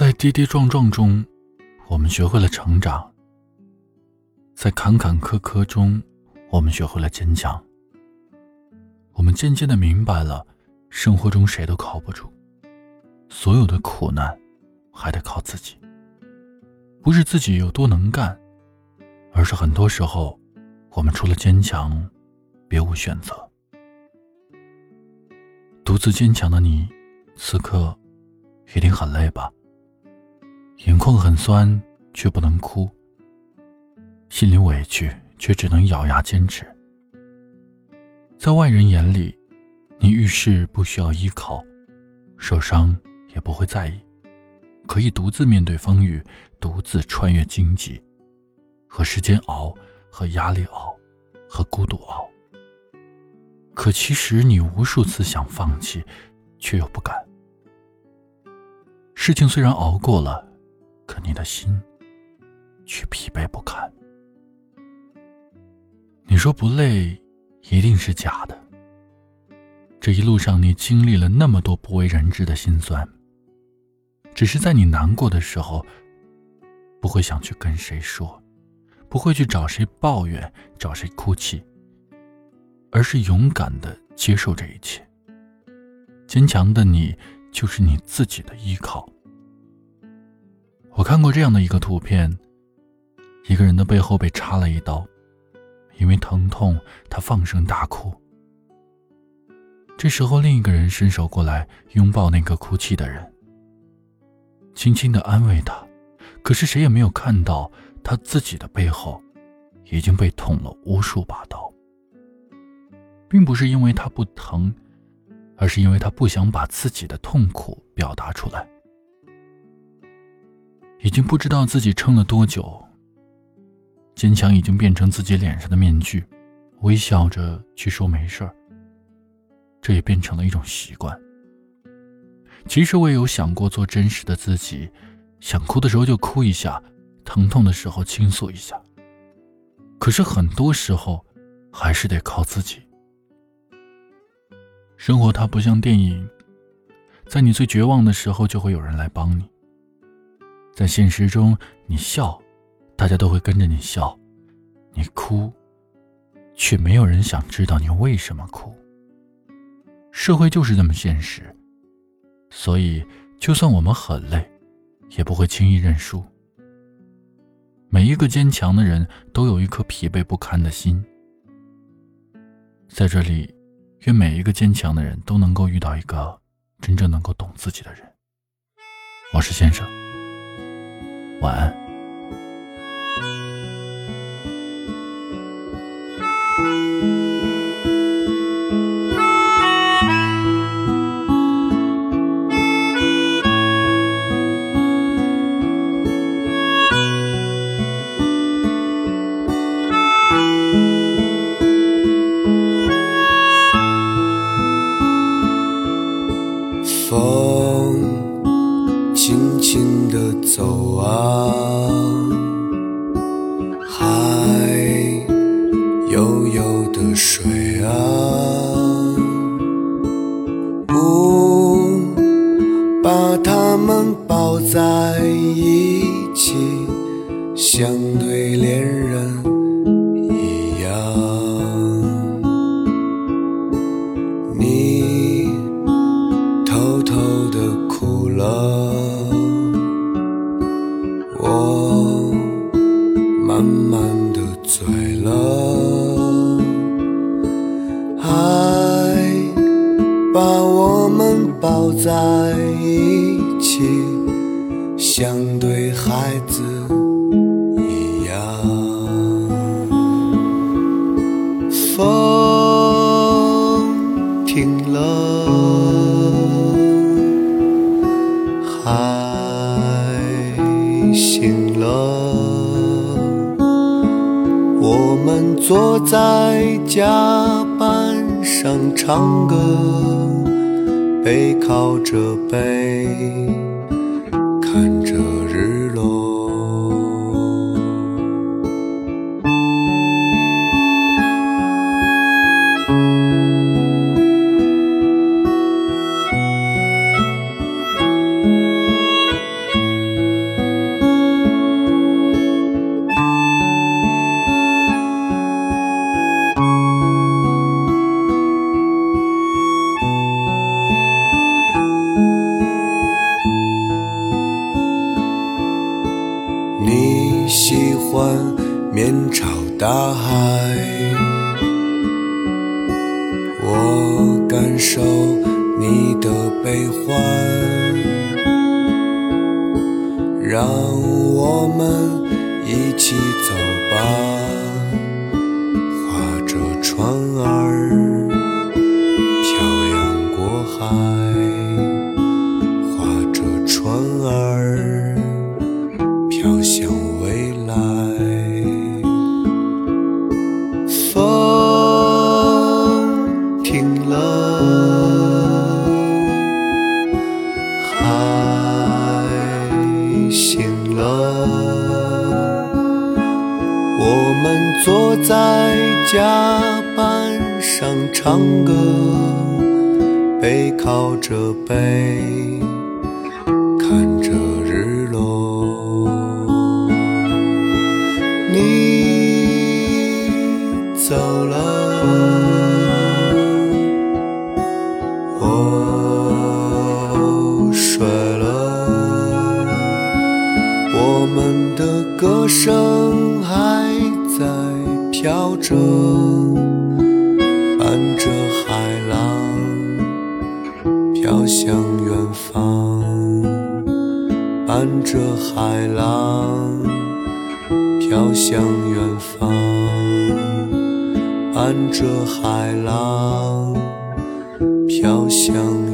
在跌跌撞撞中，我们学会了成长；在坎坎坷坷中，我们学会了坚强。我们渐渐的明白了，生活中谁都靠不住，所有的苦难还得靠自己。不是自己有多能干，而是很多时候，我们除了坚强，别无选择。独自坚强的你，此刻一定很累吧？眼眶很酸，却不能哭；心里委屈，却只能咬牙坚持。在外人眼里，你遇事不需要依靠，受伤也不会在意，可以独自面对风雨，独自穿越荆棘，和时间熬，和压力熬，和孤独熬。可其实你无数次想放弃，却又不敢。事情虽然熬过了。可你的心，却疲惫不堪。你说不累，一定是假的。这一路上，你经历了那么多不为人知的心酸。只是在你难过的时候，不会想去跟谁说，不会去找谁抱怨，找谁哭泣，而是勇敢的接受这一切。坚强的你，就是你自己的依靠。我看过这样的一个图片，一个人的背后被插了一刀，因为疼痛，他放声大哭。这时候，另一个人伸手过来拥抱那个哭泣的人，轻轻的安慰他。可是谁也没有看到他自己的背后已经被捅了无数把刀，并不是因为他不疼，而是因为他不想把自己的痛苦表达出来。已经不知道自己撑了多久。坚强已经变成自己脸上的面具，微笑着去说没事儿。这也变成了一种习惯。其实我也有想过做真实的自己，想哭的时候就哭一下，疼痛的时候倾诉一下。可是很多时候，还是得靠自己。生活它不像电影，在你最绝望的时候，就会有人来帮你。在现实中，你笑，大家都会跟着你笑；你哭，却没有人想知道你为什么哭。社会就是这么现实，所以就算我们很累，也不会轻易认输。每一个坚强的人都有一颗疲惫不堪的心。在这里，愿每一个坚强的人都能够遇到一个真正能够懂自己的人。我是先生。晚安。走啊，海悠悠的水啊，不把它们抱在一起，像对恋人慢慢的醉了，爱把我们抱在一起，像对孩子一样。风停了，海醒了。坐在甲板上唱歌，背靠着背，面朝大海，我感受你的悲欢，让我们一起走。甲板上唱歌，背靠着背看着日落。你走了，着，伴着海浪飘向远方，伴着海浪飘向远方，伴着海浪飘向